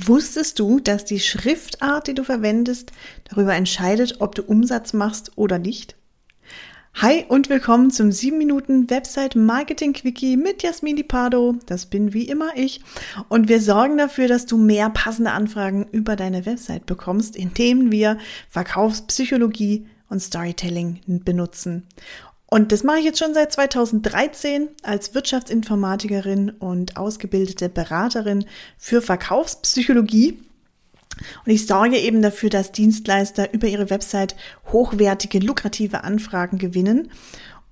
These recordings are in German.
Wusstest du, dass die Schriftart, die du verwendest, darüber entscheidet, ob du Umsatz machst oder nicht? Hi und willkommen zum 7 Minuten Website Marketing Quickie mit Jasmin Pardo. Das bin wie immer ich. Und wir sorgen dafür, dass du mehr passende Anfragen über deine Website bekommst, indem wir Verkaufspsychologie und Storytelling benutzen. Und das mache ich jetzt schon seit 2013 als Wirtschaftsinformatikerin und ausgebildete Beraterin für Verkaufspsychologie. Und ich sorge eben dafür, dass Dienstleister über ihre Website hochwertige, lukrative Anfragen gewinnen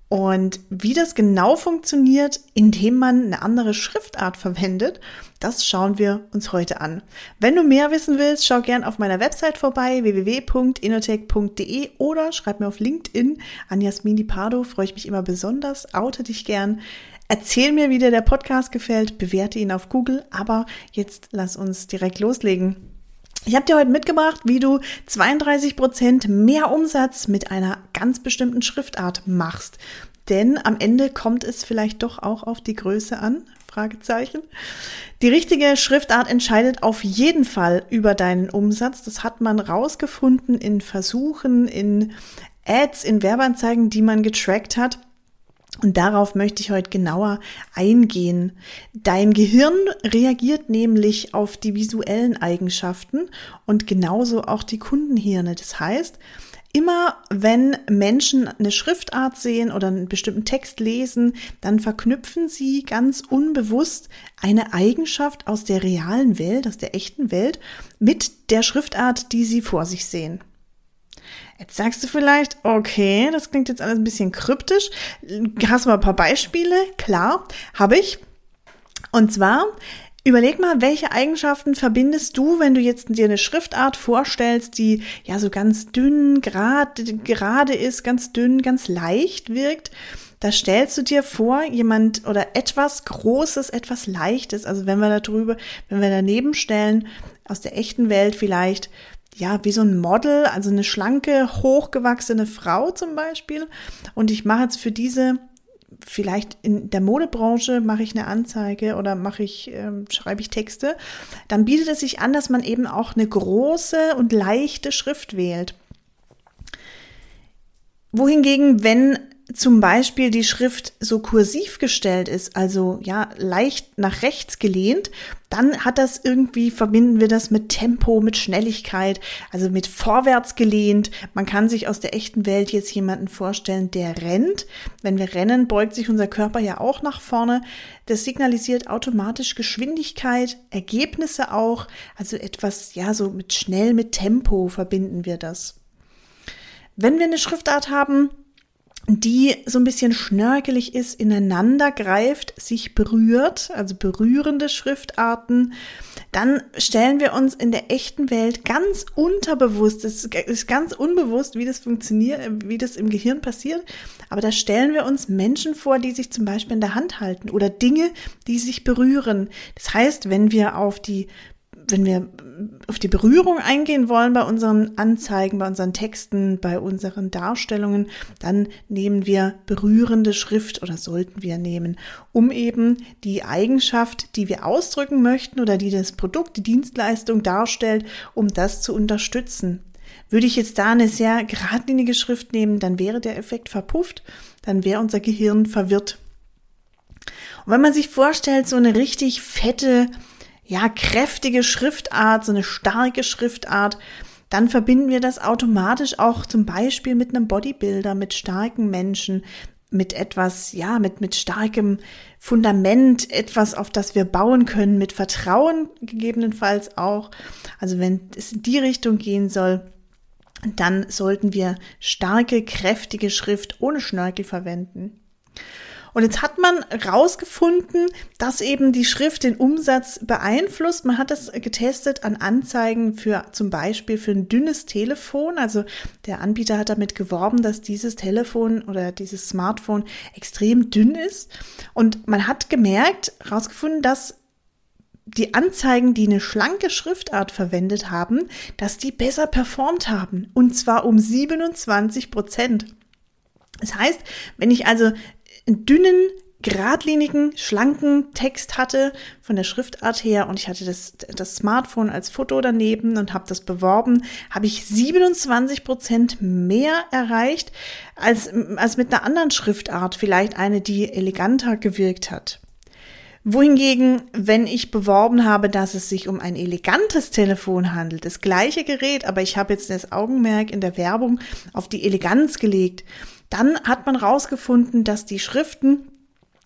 und wie das genau funktioniert, indem man eine andere Schriftart verwendet, das schauen wir uns heute an. Wenn du mehr wissen willst, schau gern auf meiner Website vorbei, www.inotech.de oder schreib mir auf LinkedIn an Jasmin Di Pardo, freue ich mich immer besonders, oute dich gern. Erzähl mir, wie dir der Podcast gefällt, bewerte ihn auf Google, aber jetzt lass uns direkt loslegen. Ich habe dir heute mitgebracht, wie du 32 Prozent mehr Umsatz mit einer ganz bestimmten Schriftart machst. Denn am Ende kommt es vielleicht doch auch auf die Größe an. Fragezeichen. Die richtige Schriftart entscheidet auf jeden Fall über deinen Umsatz. Das hat man rausgefunden in Versuchen, in Ads, in Werbeanzeigen, die man getrackt hat. Und darauf möchte ich heute genauer eingehen. Dein Gehirn reagiert nämlich auf die visuellen Eigenschaften und genauso auch die Kundenhirne. Das heißt, immer wenn Menschen eine Schriftart sehen oder einen bestimmten Text lesen, dann verknüpfen sie ganz unbewusst eine Eigenschaft aus der realen Welt, aus der echten Welt mit der Schriftart, die sie vor sich sehen. Jetzt sagst du vielleicht, okay, das klingt jetzt alles ein bisschen kryptisch. Hast du mal ein paar Beispiele? Klar, habe ich. Und zwar, überleg mal, welche Eigenschaften verbindest du, wenn du jetzt dir eine Schriftart vorstellst, die ja so ganz dünn, grad, gerade ist, ganz dünn, ganz leicht wirkt. Da stellst du dir vor, jemand oder etwas Großes, etwas Leichtes. Also wenn wir da drüber, wenn wir daneben stellen, aus der echten Welt vielleicht ja, wie so ein Model, also eine schlanke, hochgewachsene Frau zum Beispiel. Und ich mache jetzt für diese, vielleicht in der Modebranche mache ich eine Anzeige oder mache ich, äh, schreibe ich Texte, dann bietet es sich an, dass man eben auch eine große und leichte Schrift wählt. Wohingegen, wenn zum Beispiel die Schrift so kursiv gestellt ist, also ja leicht nach rechts gelehnt, dann hat das irgendwie, verbinden wir das mit Tempo, mit Schnelligkeit, also mit vorwärts gelehnt. Man kann sich aus der echten Welt jetzt jemanden vorstellen, der rennt. Wenn wir rennen, beugt sich unser Körper ja auch nach vorne. Das signalisiert automatisch Geschwindigkeit, Ergebnisse auch, also etwas, ja, so mit schnell, mit Tempo verbinden wir das. Wenn wir eine Schriftart haben, die so ein bisschen schnörkelig ist, ineinander greift, sich berührt, also berührende Schriftarten, dann stellen wir uns in der echten Welt ganz unterbewusst, es ist ganz unbewusst, wie das funktioniert, wie das im Gehirn passiert, aber da stellen wir uns Menschen vor, die sich zum Beispiel in der Hand halten oder Dinge, die sich berühren. Das heißt, wenn wir auf die wenn wir auf die Berührung eingehen wollen bei unseren Anzeigen, bei unseren Texten, bei unseren Darstellungen, dann nehmen wir berührende Schrift oder sollten wir nehmen, um eben die Eigenschaft, die wir ausdrücken möchten oder die das Produkt, die Dienstleistung darstellt, um das zu unterstützen. Würde ich jetzt da eine sehr geradlinige Schrift nehmen, dann wäre der Effekt verpufft, dann wäre unser Gehirn verwirrt. Und wenn man sich vorstellt, so eine richtig fette, ja, kräftige Schriftart, so eine starke Schriftart, dann verbinden wir das automatisch auch zum Beispiel mit einem Bodybuilder, mit starken Menschen, mit etwas, ja, mit, mit starkem Fundament, etwas, auf das wir bauen können, mit Vertrauen gegebenenfalls auch. Also wenn es in die Richtung gehen soll, dann sollten wir starke, kräftige Schrift ohne Schnörkel verwenden. Und jetzt hat man rausgefunden, dass eben die Schrift den Umsatz beeinflusst. Man hat das getestet an Anzeigen für zum Beispiel für ein dünnes Telefon. Also der Anbieter hat damit geworben, dass dieses Telefon oder dieses Smartphone extrem dünn ist. Und man hat gemerkt, rausgefunden, dass die Anzeigen, die eine schlanke Schriftart verwendet haben, dass die besser performt haben. Und zwar um 27 Prozent. Das heißt, wenn ich also einen dünnen, geradlinigen, schlanken Text hatte von der Schriftart her und ich hatte das, das Smartphone als Foto daneben und habe das beworben, habe ich 27 Prozent mehr erreicht als, als mit einer anderen Schriftart, vielleicht eine, die eleganter gewirkt hat. Wohingegen, wenn ich beworben habe, dass es sich um ein elegantes Telefon handelt, das gleiche Gerät, aber ich habe jetzt das Augenmerk in der Werbung auf die Eleganz gelegt, dann hat man rausgefunden, dass die Schriften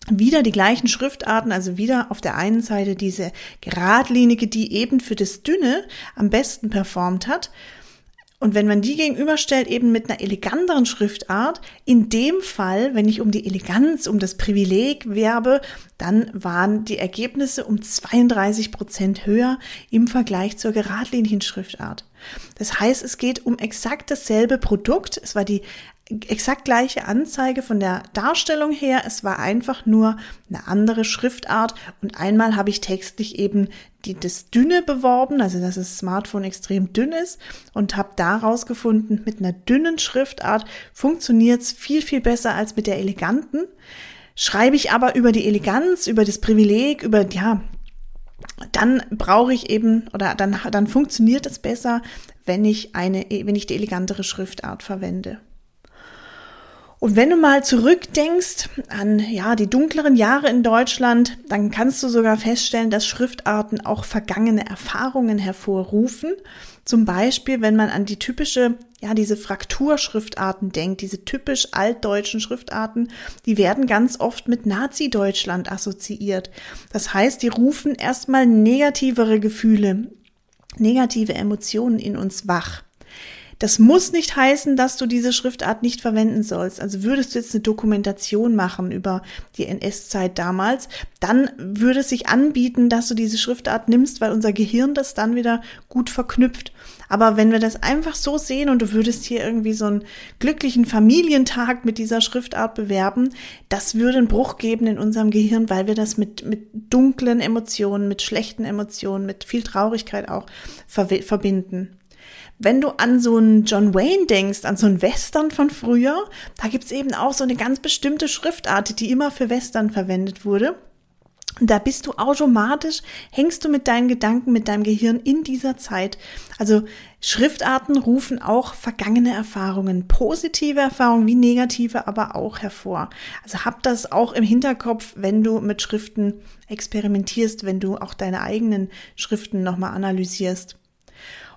wieder die gleichen Schriftarten, also wieder auf der einen Seite diese geradlinige, die eben für das Dünne am besten performt hat. Und wenn man die gegenüberstellt, eben mit einer eleganteren Schriftart, in dem Fall, wenn ich um die Eleganz, um das Privileg werbe, dann waren die Ergebnisse um 32 Prozent höher im Vergleich zur geradlinigen Schriftart. Das heißt, es geht um exakt dasselbe Produkt. Es war die exakt gleiche Anzeige von der Darstellung her. Es war einfach nur eine andere Schriftart und einmal habe ich textlich eben die, das Dünne beworben, also dass das Smartphone extrem dünn ist und habe daraus gefunden, mit einer dünnen Schriftart funktioniert es viel, viel besser als mit der eleganten. Schreibe ich aber über die Eleganz, über das Privileg, über, ja, dann brauche ich eben oder dann, dann funktioniert es besser, wenn ich eine, wenn ich die elegantere Schriftart verwende. Und wenn du mal zurückdenkst an ja die dunkleren Jahre in Deutschland, dann kannst du sogar feststellen, dass Schriftarten auch vergangene Erfahrungen hervorrufen. Zum Beispiel, wenn man an die typische, ja, diese Frakturschriftarten denkt, diese typisch altdeutschen Schriftarten, die werden ganz oft mit Nazi-Deutschland assoziiert. Das heißt, die rufen erstmal negativere Gefühle, negative Emotionen in uns wach. Das muss nicht heißen, dass du diese Schriftart nicht verwenden sollst. Also würdest du jetzt eine Dokumentation machen über die NS-Zeit damals, dann würde es sich anbieten, dass du diese Schriftart nimmst, weil unser Gehirn das dann wieder gut verknüpft. Aber wenn wir das einfach so sehen und du würdest hier irgendwie so einen glücklichen Familientag mit dieser Schriftart bewerben, das würde einen Bruch geben in unserem Gehirn, weil wir das mit, mit dunklen Emotionen, mit schlechten Emotionen, mit viel Traurigkeit auch verbinden. Wenn du an so einen John Wayne denkst, an so einen Western von früher, da gibt's eben auch so eine ganz bestimmte Schriftart, die immer für Western verwendet wurde. Und da bist du automatisch, hängst du mit deinen Gedanken, mit deinem Gehirn in dieser Zeit. Also Schriftarten rufen auch vergangene Erfahrungen, positive Erfahrungen wie negative, aber auch hervor. Also hab das auch im Hinterkopf, wenn du mit Schriften experimentierst, wenn du auch deine eigenen Schriften nochmal analysierst.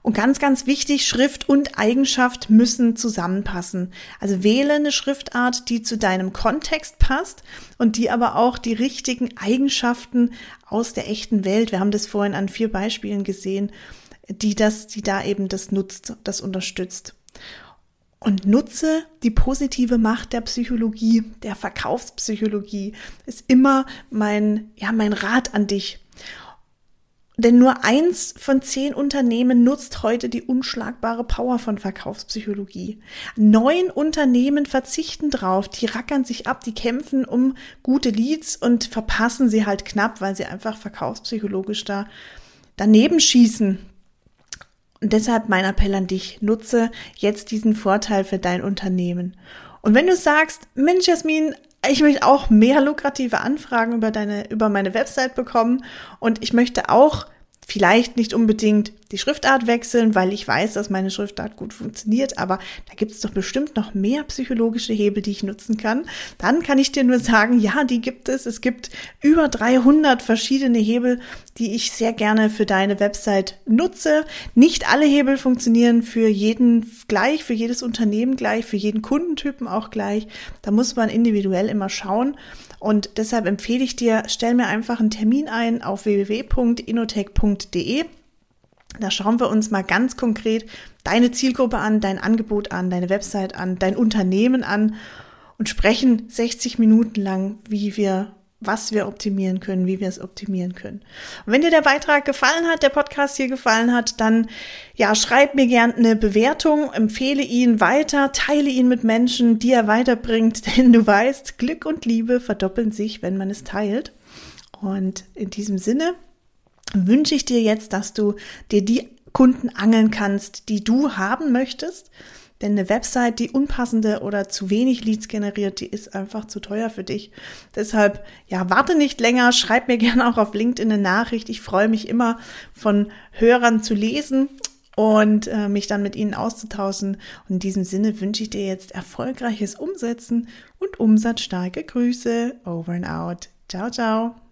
Und ganz, ganz wichtig, Schrift und Eigenschaft müssen zusammenpassen. Also wähle eine Schriftart, die zu deinem Kontext passt und die aber auch die richtigen Eigenschaften aus der echten Welt, wir haben das vorhin an vier Beispielen gesehen, die das, die da eben das nutzt, das unterstützt. Und nutze die positive Macht der Psychologie, der Verkaufspsychologie. Ist immer mein, ja, mein Rat an dich. Denn nur eins von zehn Unternehmen nutzt heute die unschlagbare Power von Verkaufspsychologie. Neun Unternehmen verzichten drauf, die rackern sich ab, die kämpfen um gute Leads und verpassen sie halt knapp, weil sie einfach verkaufspsychologisch da daneben schießen. Und deshalb mein Appell an dich, nutze jetzt diesen Vorteil für dein Unternehmen. Und wenn du sagst, Mensch, Jasmin, ich möchte auch mehr lukrative Anfragen über deine, über meine Website bekommen. Und ich möchte auch vielleicht nicht unbedingt die Schriftart wechseln, weil ich weiß, dass meine Schriftart gut funktioniert, aber da gibt es doch bestimmt noch mehr psychologische Hebel, die ich nutzen kann. Dann kann ich dir nur sagen, ja, die gibt es. Es gibt über 300 verschiedene Hebel, die ich sehr gerne für deine Website nutze. Nicht alle Hebel funktionieren für jeden gleich, für jedes Unternehmen gleich, für jeden Kundentypen auch gleich. Da muss man individuell immer schauen. Und deshalb empfehle ich dir, stell mir einfach einen Termin ein auf www.inotech.de da schauen wir uns mal ganz konkret deine Zielgruppe an, dein Angebot an, deine Website an, dein Unternehmen an und sprechen 60 Minuten lang, wie wir was wir optimieren können, wie wir es optimieren können. Und wenn dir der Beitrag gefallen hat, der Podcast hier gefallen hat, dann ja, schreib mir gern eine Bewertung, empfehle ihn weiter, teile ihn mit Menschen, die er weiterbringt, denn du weißt, Glück und Liebe verdoppeln sich, wenn man es teilt. Und in diesem Sinne wünsche ich dir jetzt, dass du dir die Kunden angeln kannst, die du haben möchtest, Denn eine Website, die unpassende oder zu wenig Leads generiert, die ist einfach zu teuer für dich. Deshalb, ja, warte nicht länger, schreib mir gerne auch auf LinkedIn eine Nachricht. Ich freue mich immer von Hörern zu lesen und äh, mich dann mit ihnen auszutauschen. Und in diesem Sinne wünsche ich dir jetzt erfolgreiches Umsetzen und umsatzstarke Grüße. Over and out. Ciao, ciao.